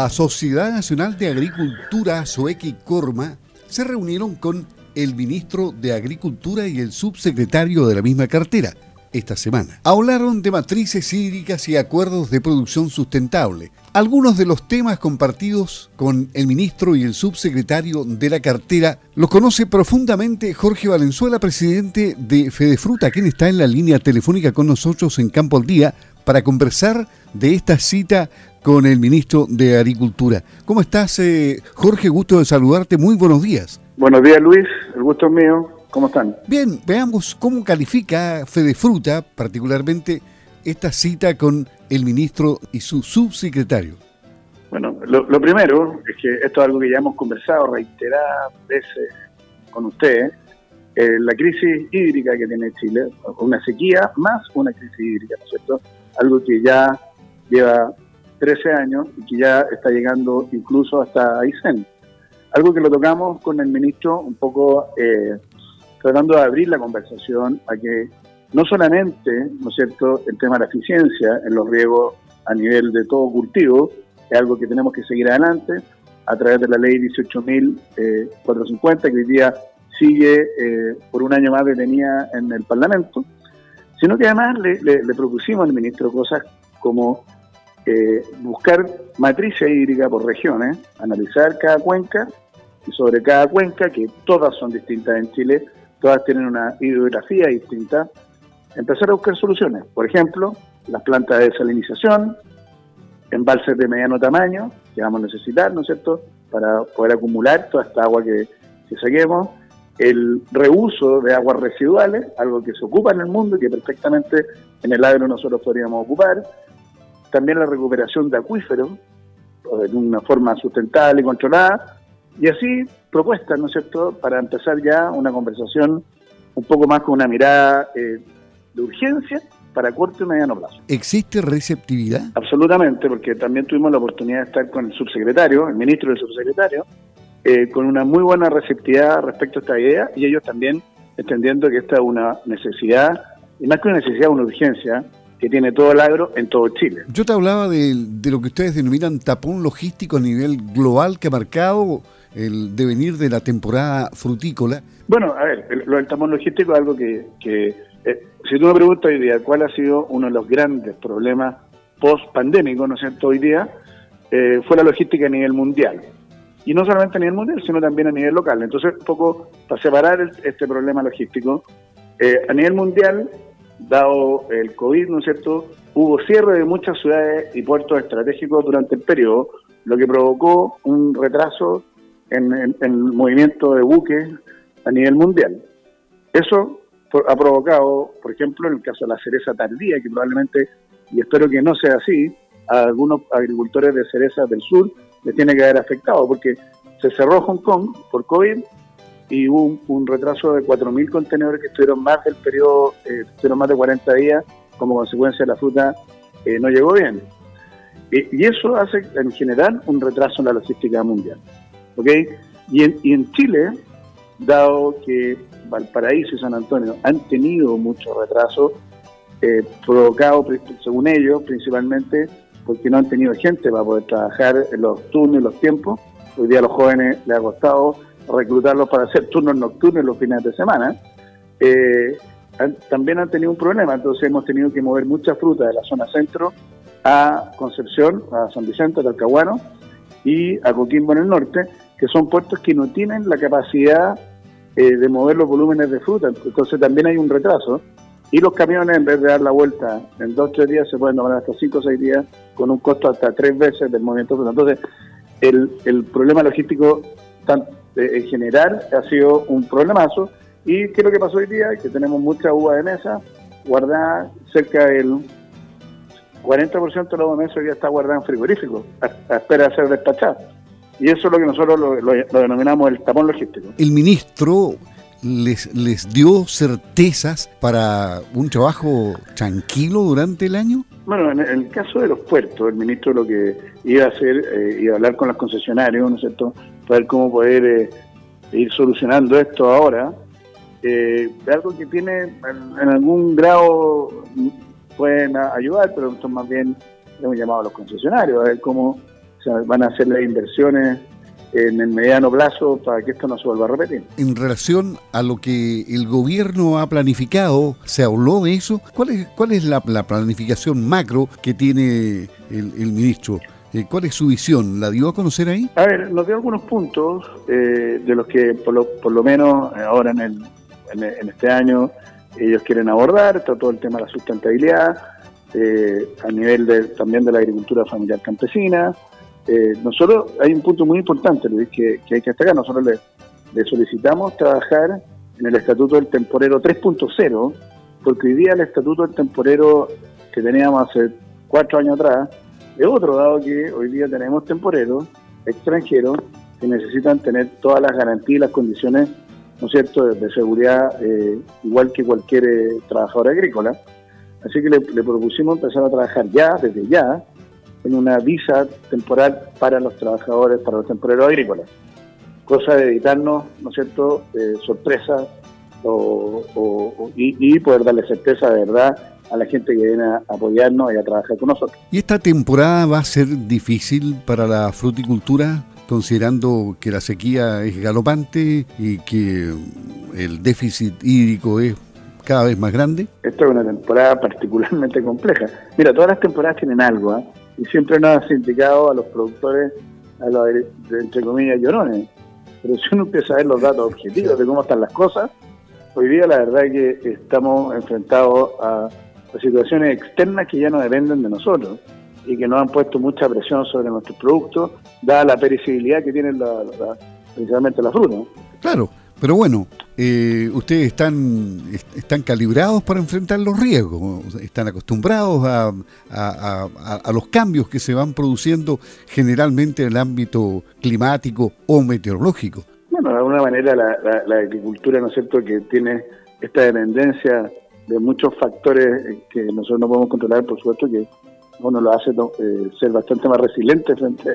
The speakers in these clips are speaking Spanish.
La Sociedad Nacional de Agricultura, Soequi Corma, se reunieron con el ministro de Agricultura y el subsecretario de la misma cartera esta semana. Hablaron de matrices hídricas y acuerdos de producción sustentable. Algunos de los temas compartidos con el ministro y el subsecretario de la cartera los conoce profundamente Jorge Valenzuela, presidente de Fedefruta, quien está en la línea telefónica con nosotros en Campo al Día para conversar de esta cita con el ministro de Agricultura. ¿Cómo estás, eh, Jorge? Gusto de saludarte. Muy buenos días. Buenos días, Luis. El gusto es mío. ¿Cómo están? Bien, veamos cómo califica Fede Fruta, particularmente, esta cita con el ministro y su subsecretario. Bueno, lo, primero es que esto es algo que ya hemos conversado reiteradas veces con ustedes. Eh, la crisis hídrica que tiene Chile, una sequía más una crisis hídrica, ¿no es cierto? Algo que ya lleva 13 años y que ya está llegando incluso hasta Aysén. Algo que lo tocamos con el ministro un poco eh, tratando de abrir la conversación a que no solamente, ¿no es cierto?, el tema de la eficiencia en los riegos a nivel de todo cultivo es algo que tenemos que seguir adelante a través de la ley 18.450 que hoy día sigue eh, por un año más detenida en el Parlamento, sino que además le, propusimos al ministro cosas como eh, buscar matrices hídrica por regiones, analizar cada cuenca y sobre cada cuenca, que todas son distintas en Chile, todas tienen una hidrografía distinta, empezar a buscar soluciones. Por ejemplo, las plantas de desalinización, embalses de mediano tamaño, que vamos a necesitar, ¿no es cierto?, para poder acumular toda esta agua que, que saquemos, el reuso de aguas residuales, algo que se ocupa en el mundo y que perfectamente en el agro nosotros podríamos ocupar, también la recuperación de acuíferos de una forma sustentable y controlada, y así propuestas, ¿no es cierto?, para empezar ya una conversación un poco más con una mirada eh, de urgencia para corto y mediano plazo. ¿Existe receptividad? Absolutamente, porque también tuvimos la oportunidad de estar con el subsecretario, el ministro y el subsecretario, eh, con una muy buena receptividad respecto a esta idea y ellos también entendiendo que esta es una necesidad, y más que una necesidad, una urgencia que tiene todo el agro en todo Chile. Yo te hablaba de, de lo que ustedes denominan tapón logístico a nivel global que ha marcado el devenir de la temporada frutícola. Bueno, a ver, lo del tapón logístico es algo que, que eh, si tú me preguntas hoy día cuál ha sido uno de los grandes problemas post-pandémicos, ¿no es cierto?, hoy día, eh, fue la logística a nivel mundial. Y no solamente a nivel mundial, sino también a nivel local. Entonces, un poco para separar este problema logístico, eh, a nivel mundial, dado el COVID, ¿no es cierto?, hubo cierre de muchas ciudades y puertos estratégicos durante el periodo, lo que provocó un retraso en, el movimiento de buques a nivel mundial. Eso ha provocado, por ejemplo, en el caso de la cereza tardía, que probablemente, y espero que no sea así, a algunos agricultores de cereza del sur les tiene que haber afectado, porque se cerró Hong Kong por COVID y hubo un, retraso de 4.000 contenedores que estuvieron más del periodo, eh, estuvieron más de 40 días, como consecuencia la fruta eh, no llegó bien. y eso hace en general un retraso en la logística mundial. ¿ok? Y en, y en Chile, dado que Valparaíso y San Antonio han tenido mucho retraso, eh, provocado, según ellos, principalmente porque no han tenido gente para poder trabajar en los turnos y los tiempos. Hoy día a los jóvenes les ha costado reclutarlos para hacer turnos nocturnos los fines de semana. Eh, también han tenido un problema, entonces hemos tenido que mover mucha fruta de la zona centro a Concepción, a San Vicente, a Talcahuano y a Coquimbo en el norte, que son puertos que no tienen la capacidad eh, de mover los volúmenes de fruta, entonces también hay un retraso. Y los camiones, en vez de dar la vuelta en dos o tres días, se pueden tomar hasta cinco o seis días con un costo hasta tres veces del movimiento. Entonces, el, el problema logístico eh, en general ha sido un problemazo. ¿Y qué es lo que pasó hoy día? Que tenemos mucha uva de mesa guardada cerca del 40% de la uva de mesa hoy día está guardada en frigorífico, a, espera de ser despachada. Y eso es lo que nosotros lo, denominamos el tapón logístico. El ministro les, les dio certezas para un trabajo tranquilo durante el año? Bueno, en el caso de los puertos, el ministro lo que iba a hacer, eh, iba a hablar con los concesionarios, ¿no es cierto?, para ver cómo poder eh, ir solucionando esto ahora. Eh, algo que tiene en, algún grado pueden ayudar, pero esto más bien hemos llamado a los concesionarios, a ver cómo van a hacer las inversiones en el mediano plazo para que esto no se vuelva a repetir. En relación a lo que el gobierno ha planificado, ¿se habló de eso? ¿Cuál es, cuál es la, planificación macro que tiene el, ministro? Eh, ¿Cuál es su visión? ¿La dio a conocer ahí? A ver, nos dio algunos puntos eh, de los que por lo, por lo menos ahora en, el, en, este año ellos quieren abordar, todo el tema de la sustentabilidad, eh, a nivel de, también de la agricultura familiar campesina, eh, nosotros hay un punto muy importante que, que hay que destacar. Nosotros le, solicitamos trabajar en el Estatuto del Temporero 3.0, porque hoy día el Estatuto del Temporero que teníamos hace cuatro años atrás es otro, dado que hoy día tenemos temporeros extranjeros que necesitan tener todas las garantías y las condiciones, ¿no es cierto?, de, seguridad, eh, igual que cualquier eh, trabajador agrícola. Así que le, propusimos empezar a trabajar ya, desde ya, en una visa temporal para los trabajadores, para los temporeros agrícolas. Cosa de evitarnos, ¿no es cierto?, eh, sorpresas y, poder darle certeza de verdad a la gente que viene a apoyarnos y a trabajar con nosotros. ¿Y esta temporada va a ser difícil para la fruticultura, considerando que la sequía es galopante y que el déficit hídrico es cada vez más grande? Esta es una temporada particularmente compleja. Mira, todas las temporadas tienen algo, ¿eh? y siempre nos ha indicado a los productores, a los, entre comillas, llorones. Pero si uno empieza a ver los datos objetivos de cómo están las cosas, hoy día la verdad es que estamos enfrentados a, situaciones externas que ya no dependen de nosotros y que nos han puesto mucha presión sobre nuestros productos, dada la perecibilidad que tienen la, principalmente la fruta. Claro, pero bueno, eh, ustedes están, están calibrados para enfrentar los riesgos, están acostumbrados a, a, los cambios que se van produciendo generalmente en el ámbito climático o meteorológico. Bueno, de alguna manera la, agricultura, ¿no es cierto?, que tiene esta dependencia de muchos factores que nosotros no podemos controlar, por supuesto que uno lo hace eh, ser bastante más resiliente frente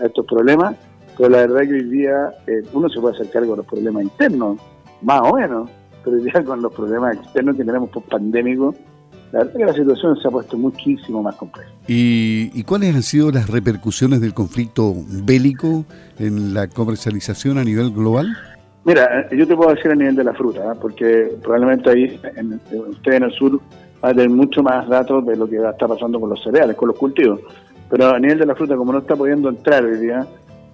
a estos problemas pero la verdad que hoy día eh, uno se puede hacer cargo de los problemas internos, más o menos, pero hoy día con los problemas externos que tenemos por pandémicos, la verdad que la situación se ha puesto muchísimo más compleja. ¿Y, cuáles han sido las repercusiones del conflicto bélico en la comercialización a nivel global? Mira, yo te puedo decir a nivel de la fruta, ¿eh? porque probablemente ahí en, usted en el sur va a tener mucho más datos de lo que está pasando con los cereales, con los cultivos. Pero a nivel de la fruta, como no está pudiendo entrar hoy día,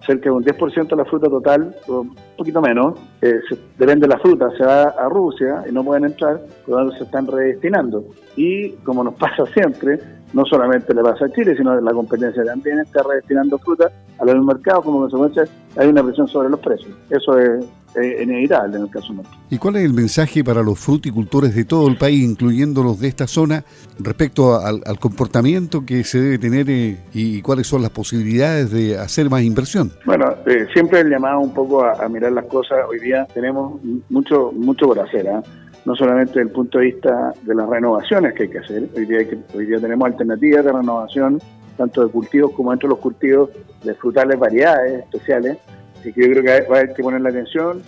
cerca de un 10% de la fruta total, un poquito menos, eh, depende de la fruta, se va a Rusia y no pueden entrar, por lo tanto se están redestinando. Y como nos pasa siempre, no solamente le pasa a Chile, sino la competencia también está redestinando fruta a los mercados, como consecuencia hay una presión sobre los precios. Eso es, inevitable en el caso nuestro. ¿Y cuál es el mensaje para los fruticultores de todo el país, incluyendo los de esta zona, respecto al, comportamiento que se debe tener eh, y, cuáles son las posibilidades de hacer más inversión? Bueno, eh, siempre el llamado un poco a, mirar las cosas. Hoy día tenemos mucho, mucho por hacer. ¿ah? No solamente desde el punto de vista de las renovaciones que hay que hacer, hoy día, hoy día tenemos alternativas de renovación, tanto de cultivos como dentro de los cultivos de frutales variedades especiales, y que yo creo que va a haber que poner la atención,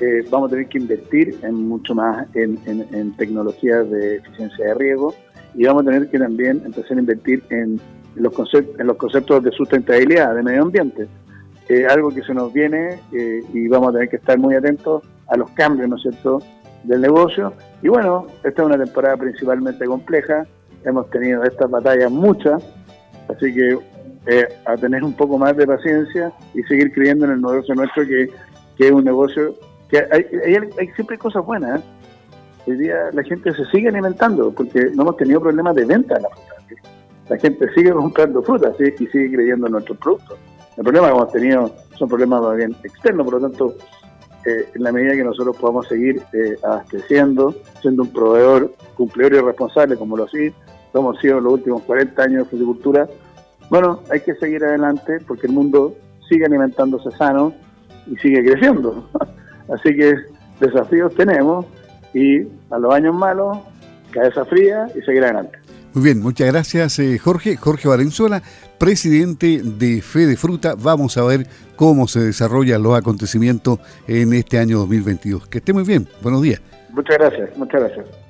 eh, vamos a tener que invertir en mucho más en, tecnologías de eficiencia de riego y vamos a tener que también empezar a invertir en los, conceptos, en los conceptos de sustentabilidad, de medio ambiente. Eh, algo que se nos viene eh, y vamos a tener que estar muy atentos a los cambios, ¿no es cierto?, del negocio. Y bueno, esta es una temporada principalmente compleja, hemos tenido estas batallas muchas, así que eh, a tener un poco más de paciencia y seguir creyendo en el negocio nuestro, que, es un negocio que hay, hay, siempre cosas buenas. ¿eh? Hoy día la gente se sigue alimentando porque no hemos tenido problemas de venta de la fruta. La gente sigue comprando fruta y sigue creyendo en nuestros productos. El problema que hemos tenido son problemas más bien externos, por lo tanto, eh, en la medida que nosotros podamos seguir eh, abasteciendo, siendo un proveedor cumplidor y responsable, como lo así, hemos sido en los últimos 40 años de fruticultura, bueno, hay que seguir adelante porque el mundo sigue alimentándose sano y sigue creciendo. Así que desafíos tenemos y a los años malos, cabeza fría y seguir adelante. Muy bien, muchas gracias eh, Jorge. Jorge Valenzuela, presidente de Fede Fruta. Vamos a ver cómo se desarrollan los acontecimientos en este año 2022. Que esté muy bien. Buenos días. Muchas gracias, muchas gracias.